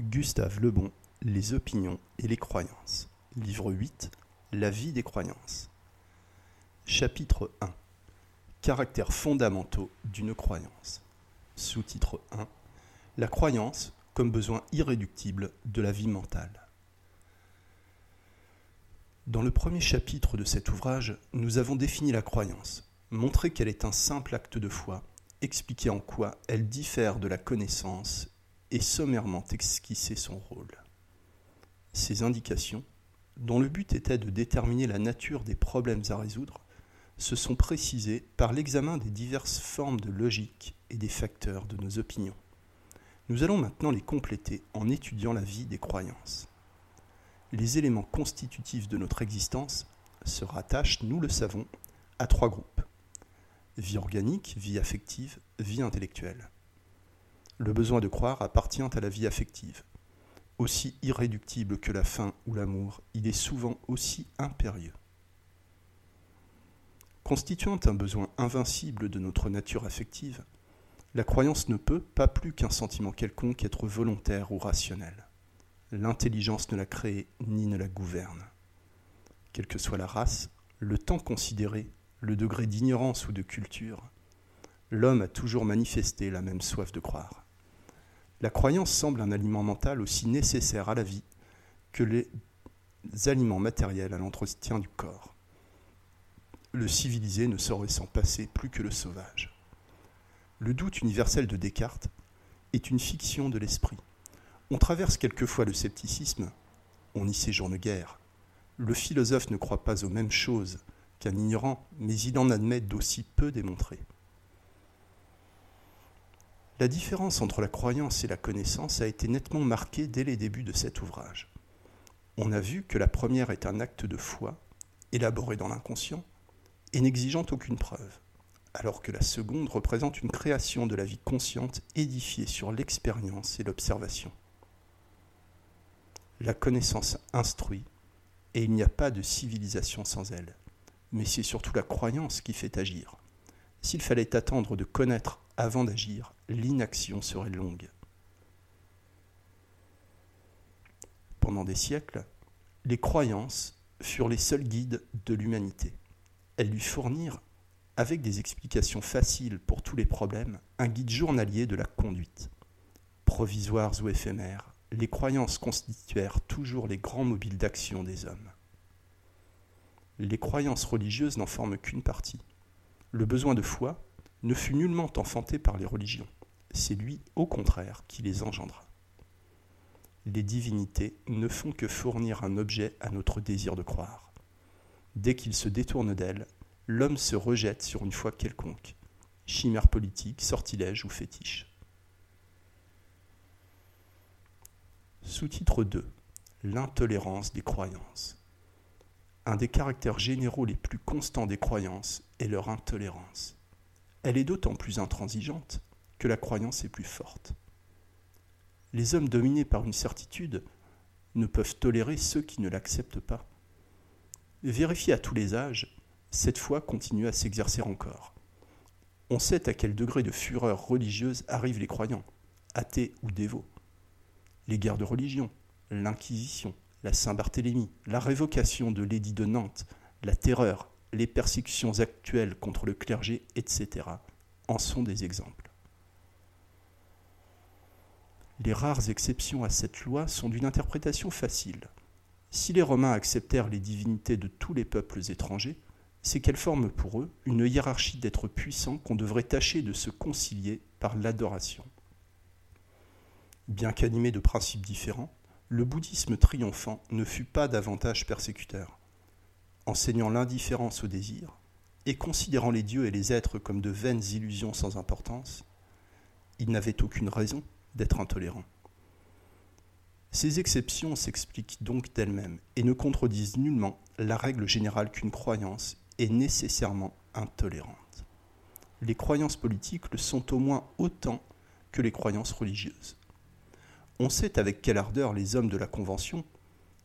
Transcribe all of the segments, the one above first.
Gustave Lebon, Les opinions et les croyances. Livre 8, La vie des croyances. Chapitre 1. Caractères fondamentaux d'une croyance. Sous-titre 1. La croyance comme besoin irréductible de la vie mentale. Dans le premier chapitre de cet ouvrage, nous avons défini la croyance, montré qu'elle est un simple acte de foi, expliqué en quoi elle diffère de la connaissance et sommairement esquissé son rôle. Ces indications, dont le but était de déterminer la nature des problèmes à résoudre, se sont précisées par l'examen des diverses formes de logique et des facteurs de nos opinions. Nous allons maintenant les compléter en étudiant la vie des croyances. Les éléments constitutifs de notre existence se rattachent, nous le savons, à trois groupes. Vie organique, vie affective, vie intellectuelle. Le besoin de croire appartient à la vie affective. Aussi irréductible que la faim ou l'amour, il est souvent aussi impérieux. Constituant un besoin invincible de notre nature affective, la croyance ne peut, pas plus qu'un sentiment quelconque, être volontaire ou rationnel. L'intelligence ne la crée ni ne la gouverne. Quelle que soit la race, le temps considéré, le degré d'ignorance ou de culture, l'homme a toujours manifesté la même soif de croire. La croyance semble un aliment mental aussi nécessaire à la vie que les aliments matériels à l'entretien du corps. Le civilisé ne saurait s'en passer plus que le sauvage. Le doute universel de Descartes est une fiction de l'esprit. On traverse quelquefois le scepticisme, on y séjourne guère. Le philosophe ne croit pas aux mêmes choses qu'un ignorant, mais il en admet d'aussi peu démontrées. La différence entre la croyance et la connaissance a été nettement marquée dès les débuts de cet ouvrage. On a vu que la première est un acte de foi, élaboré dans l'inconscient, et n'exigeant aucune preuve, alors que la seconde représente une création de la vie consciente édifiée sur l'expérience et l'observation. La connaissance instruit, et il n'y a pas de civilisation sans elle, mais c'est surtout la croyance qui fait agir. S'il fallait attendre de connaître avant d'agir, l'inaction serait longue. Pendant des siècles, les croyances furent les seuls guides de l'humanité. Elles lui fournirent, avec des explications faciles pour tous les problèmes, un guide journalier de la conduite. Provisoires ou éphémères, les croyances constituèrent toujours les grands mobiles d'action des hommes. Les croyances religieuses n'en forment qu'une partie. Le besoin de foi, ne fut nullement enfanté par les religions. C'est lui, au contraire, qui les engendra. Les divinités ne font que fournir un objet à notre désir de croire. Dès qu'il se détourne d'elle, l'homme se rejette sur une foi quelconque, chimère politique, sortilège ou fétiche. Sous-titre 2 L'intolérance des croyances. Un des caractères généraux les plus constants des croyances est leur intolérance. Elle est d'autant plus intransigeante que la croyance est plus forte. Les hommes dominés par une certitude ne peuvent tolérer ceux qui ne l'acceptent pas. Vérifié à tous les âges, cette foi continue à s'exercer encore. On sait à quel degré de fureur religieuse arrivent les croyants, athées ou dévots. Les guerres de religion, l'Inquisition, la Saint-Barthélemy, la révocation de l'édit de Nantes, la terreur, les persécutions actuelles contre le clergé, etc., en sont des exemples. Les rares exceptions à cette loi sont d'une interprétation facile. Si les Romains acceptèrent les divinités de tous les peuples étrangers, c'est qu'elles forment pour eux une hiérarchie d'êtres puissants qu'on devrait tâcher de se concilier par l'adoration. Bien qu'animé de principes différents, le bouddhisme triomphant ne fut pas davantage persécuteur enseignant l'indifférence au désir, et considérant les dieux et les êtres comme de vaines illusions sans importance, il n'avait aucune raison d'être intolérant. Ces exceptions s'expliquent donc d'elles-mêmes et ne contredisent nullement la règle générale qu'une croyance est nécessairement intolérante. Les croyances politiques le sont au moins autant que les croyances religieuses. On sait avec quelle ardeur les hommes de la Convention,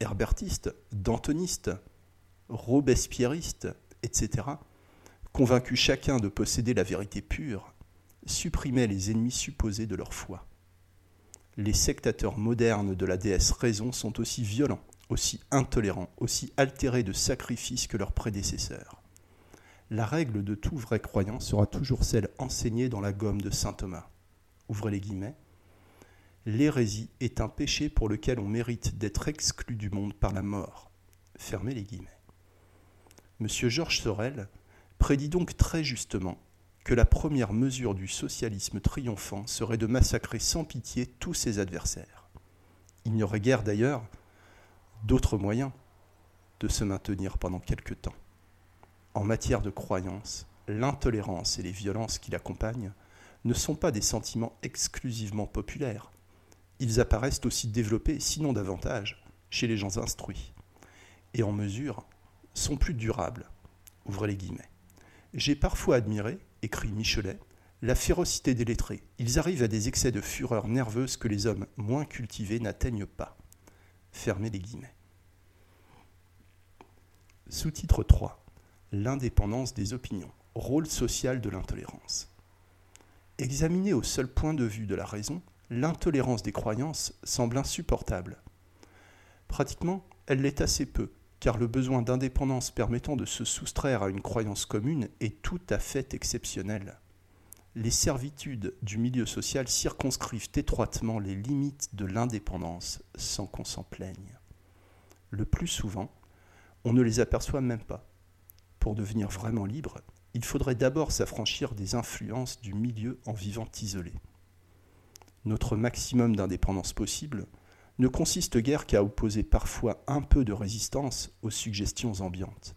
herbertistes, dantonistes, robespierristes, etc., convaincus chacun de posséder la vérité pure, supprimaient les ennemis supposés de leur foi. les sectateurs modernes de la déesse raison sont aussi violents, aussi intolérants, aussi altérés de sacrifices que leurs prédécesseurs. La règle de tout vrai croyant sera toujours celle enseignée dans la gomme de saint Thomas. Ouvrez les guillemets. L'hérésie est un péché pour lequel on mérite d'être exclu du monde par la mort. Fermez les guillemets. Monsieur Georges Sorel prédit donc très justement que la première mesure du socialisme triomphant serait de massacrer sans pitié tous ses adversaires. Il n'y aurait guère d'ailleurs d'autres moyens de se maintenir pendant quelque temps. En matière de croyance, l'intolérance et les violences qui l'accompagnent ne sont pas des sentiments exclusivement populaires. Ils apparaissent aussi développés, sinon davantage, chez les gens instruits, et en mesure sont plus durables. J'ai parfois admiré, écrit Michelet, la férocité des lettrés. Ils arrivent à des excès de fureur nerveuse que les hommes moins cultivés n'atteignent pas. Fermez les guillemets. Sous-titre 3. L'indépendance des opinions. Rôle social de l'intolérance. Examinée au seul point de vue de la raison, l'intolérance des croyances semble insupportable. Pratiquement, elle l'est assez peu, car le besoin d'indépendance permettant de se soustraire à une croyance commune est tout à fait exceptionnel. Les servitudes du milieu social circonscrivent étroitement les limites de l'indépendance sans qu'on s'en plaigne. Le plus souvent, on ne les aperçoit même pas. Pour devenir vraiment libre, il faudrait d'abord s'affranchir des influences du milieu en vivant isolé. Notre maximum d'indépendance possible ne consiste guère qu'à opposer parfois un peu de résistance aux suggestions ambiantes.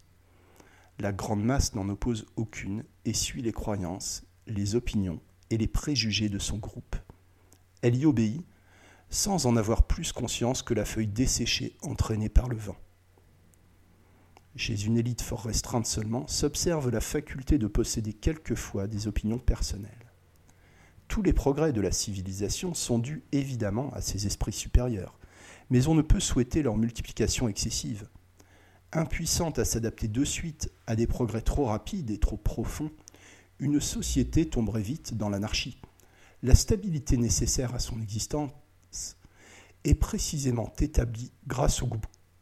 La grande masse n'en oppose aucune et suit les croyances, les opinions et les préjugés de son groupe. Elle y obéit sans en avoir plus conscience que la feuille desséchée entraînée par le vent chez une élite fort restreinte seulement, s'observe la faculté de posséder quelquefois des opinions personnelles. Tous les progrès de la civilisation sont dus évidemment à ces esprits supérieurs, mais on ne peut souhaiter leur multiplication excessive. Impuissante à s'adapter de suite à des progrès trop rapides et trop profonds, une société tomberait vite dans l'anarchie. La stabilité nécessaire à son existence est précisément établie grâce au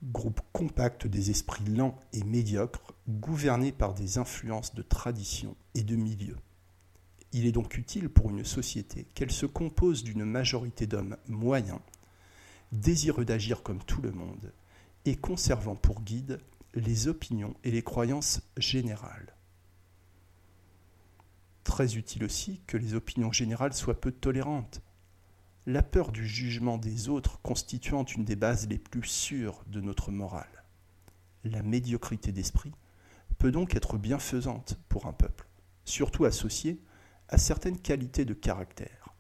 groupe compact des esprits lents et médiocres, gouvernés par des influences de tradition et de milieu. Il est donc utile pour une société qu'elle se compose d'une majorité d'hommes moyens, désireux d'agir comme tout le monde, et conservant pour guide les opinions et les croyances générales. Très utile aussi que les opinions générales soient peu tolérantes, la peur du jugement des autres constituant une des bases les plus sûres de notre morale. La médiocrité d'esprit peut donc être bienfaisante pour un peuple, surtout associée à certaines qualités de caractère.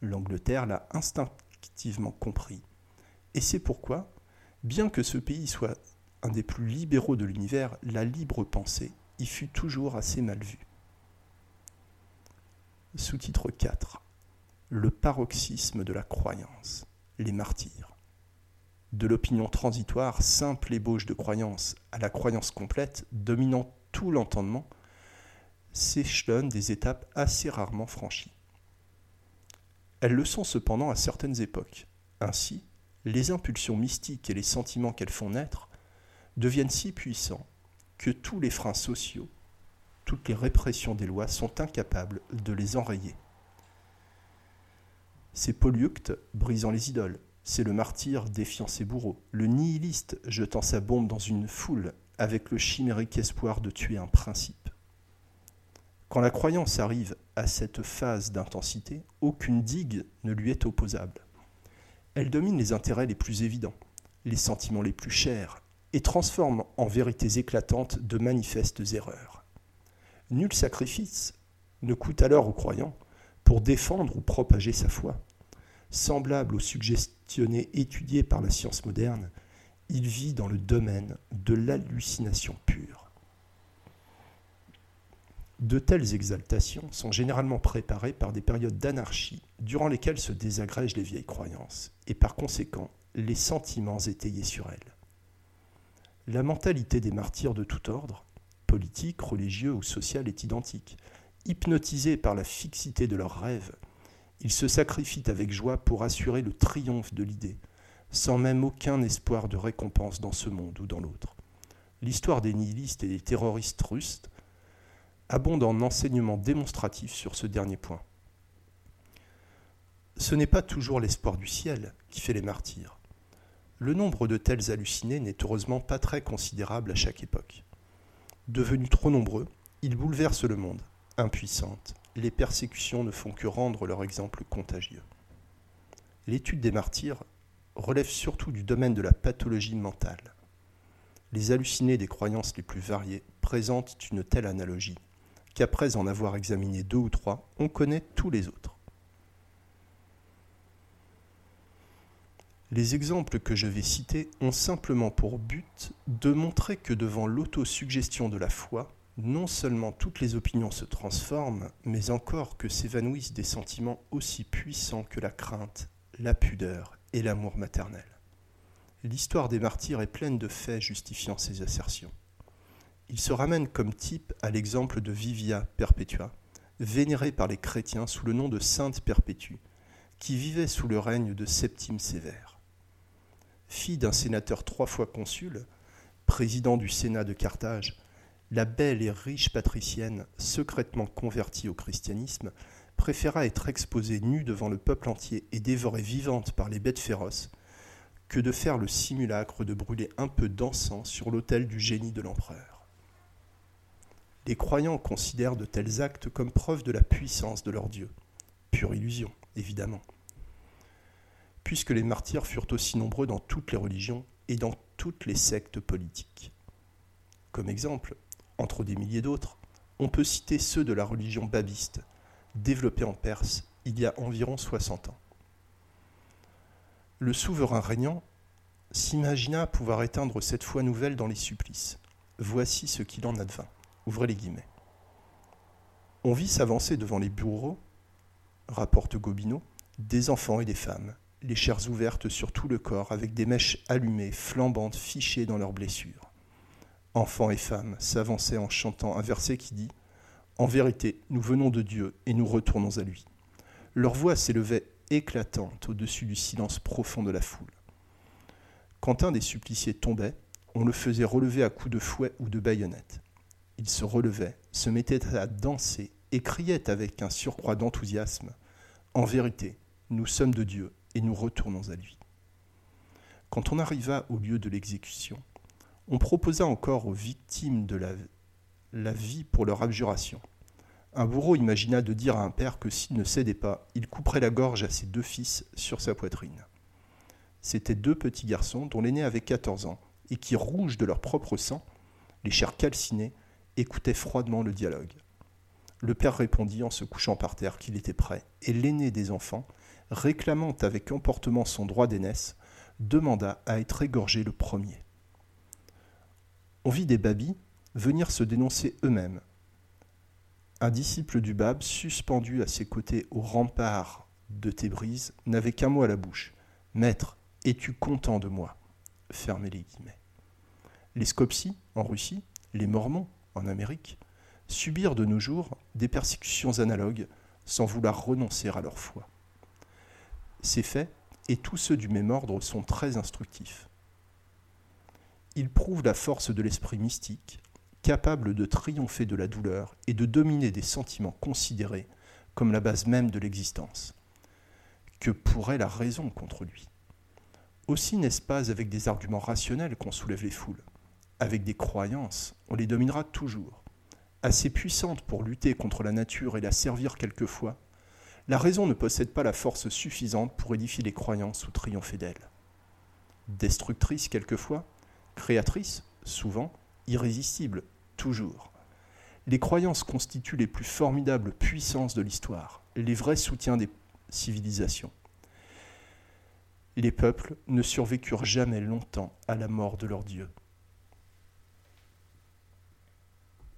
L'Angleterre l'a instinctivement compris, et c'est pourquoi, bien que ce pays soit un des plus libéraux de l'univers, la libre pensée y fut toujours assez mal vue. Sous-titre 4 le paroxysme de la croyance, les martyrs. De l'opinion transitoire, simple ébauche de croyance, à la croyance complète, dominant tout l'entendement, s'échelonnent des étapes assez rarement franchies. Elles le sont cependant à certaines époques. Ainsi, les impulsions mystiques et les sentiments qu'elles font naître deviennent si puissants que tous les freins sociaux, toutes les répressions des lois sont incapables de les enrayer. C'est Polyucte brisant les idoles, c'est le martyr défiant ses bourreaux, le nihiliste jetant sa bombe dans une foule avec le chimérique espoir de tuer un principe. Quand la croyance arrive à cette phase d'intensité, aucune digue ne lui est opposable. Elle domine les intérêts les plus évidents, les sentiments les plus chers, et transforme en vérités éclatantes de manifestes erreurs. Nul sacrifice ne coûte alors aux croyants pour défendre ou propager sa foi. Semblable au suggestionné étudié par la science moderne, il vit dans le domaine de l'hallucination pure. De telles exaltations sont généralement préparées par des périodes d'anarchie durant lesquelles se désagrègent les vieilles croyances et par conséquent les sentiments étayés sur elles. La mentalité des martyrs de tout ordre, politique, religieux ou social, est identique hypnotisés par la fixité de leurs rêves, Ils se sacrifient avec joie pour assurer le triomphe de l'idée, sans même aucun espoir de récompense dans ce monde ou dans l'autre. L'histoire des nihilistes et des terroristes russes abonde en enseignements démonstratifs sur ce dernier point. Ce n'est pas toujours l'espoir du ciel qui fait les martyrs. Le nombre de tels hallucinés n'est heureusement pas très considérable à chaque époque. Devenus trop nombreux, ils bouleversent le monde, impuissantes. Les persécutions ne font que rendre leur exemple contagieux. L'étude des martyrs relève surtout du domaine de la pathologie mentale. Les hallucinés des croyances les plus variées présentent une telle analogie qu'après en avoir examiné deux ou trois, on connaît tous les autres. Les exemples que je vais citer ont simplement pour but de montrer que devant l'autosuggestion de la foi, non seulement toutes les opinions se transforment, mais encore que s'évanouissent des sentiments aussi puissants que la crainte, la pudeur et l'amour maternel. L'histoire des martyrs est pleine de faits justifiant ces assertions. Il se ramène comme type à l'exemple de Vivia Perpetua, vénérée par les chrétiens sous le nom de Sainte Perpétue, qui vivait sous le règne de Septime Sévère. Fille d'un sénateur trois fois consul, président du Sénat de Carthage, la belle et riche patricienne, secrètement convertie au christianisme, préféra être exposée nue devant le peuple entier et dévorée vivante par les bêtes féroces, que de faire le simulacre de brûler un peu d'encens sur l'autel du génie de l'empereur. Les croyants considèrent de tels actes comme preuve de la puissance de leur Dieu. Pure illusion, évidemment. Puisque les martyrs furent aussi nombreux dans toutes les religions et dans toutes les sectes politiques. Comme exemple, entre des milliers d'autres, on peut citer ceux de la religion babiste, développée en Perse il y a environ 60 ans. Le souverain régnant s'imagina pouvoir éteindre cette foi nouvelle dans les supplices. Voici ce qu'il en advint. Ouvrez les guillemets. On vit s'avancer devant les bureaux, rapporte Gobineau, des enfants et des femmes, les chairs ouvertes sur tout le corps, avec des mèches allumées, flambantes, fichées dans leurs blessures. Enfants et femmes s'avançaient en chantant un verset qui dit En vérité, nous venons de Dieu et nous retournons à lui. Leur voix s'élevait éclatante au-dessus du silence profond de la foule. Quand un des suppliciés tombait, on le faisait relever à coups de fouet ou de baïonnette. Il se relevait, se mettait à danser et criait avec un surcroît d'enthousiasme En vérité, nous sommes de Dieu et nous retournons à lui. Quand on arriva au lieu de l'exécution, on proposa encore aux victimes de la, vie pour leur abjuration. Un bourreau imagina de dire à un père que s'il ne cédait pas, il couperait la gorge à ses deux fils sur sa poitrine. C'étaient deux petits garçons dont l'aîné avait 14 ans et qui, rouges de leur propre sang, les chairs calcinées, écoutait froidement le dialogue. Le père répondit en se couchant par terre qu'il était prêt, et l'aîné des enfants, réclamant avec emportement son droit d'aînesse, demanda à être égorgé le premier. On vit des babis venir se dénoncer eux-mêmes. Un disciple du Bab, suspendu à ses côtés au rempart de Tébrise, n'avait qu'un mot à la bouche. Maître, es-tu content de moi? Fermez les guillemets. Les Skopsi, en Russie, les Mormons, en Amérique, subirent de nos jours des persécutions analogues sans vouloir renoncer à leur foi. Ces faits, et tous ceux du même ordre, sont très instructifs. Ils prouvent la force de l'esprit mystique, capable de triompher de la douleur et de dominer des sentiments considérés comme la base même de l'existence. Que pourrait la raison contre lui? Aussi n'est-ce pas avec des arguments rationnels qu'on soulève les foules avec des croyances, on les dominera toujours. Assez puissantes pour lutter contre la nature et la servir quelquefois, la raison ne possède pas la force suffisante pour édifier les croyances ou triompher d'elles. Destructrice quelquefois, créatrice souvent, irrésistible toujours. Les croyances constituent les plus formidables puissances de l'histoire, les vrais soutiens des civilisations. Les peuples ne survécurent jamais longtemps à la mort de leur Dieu.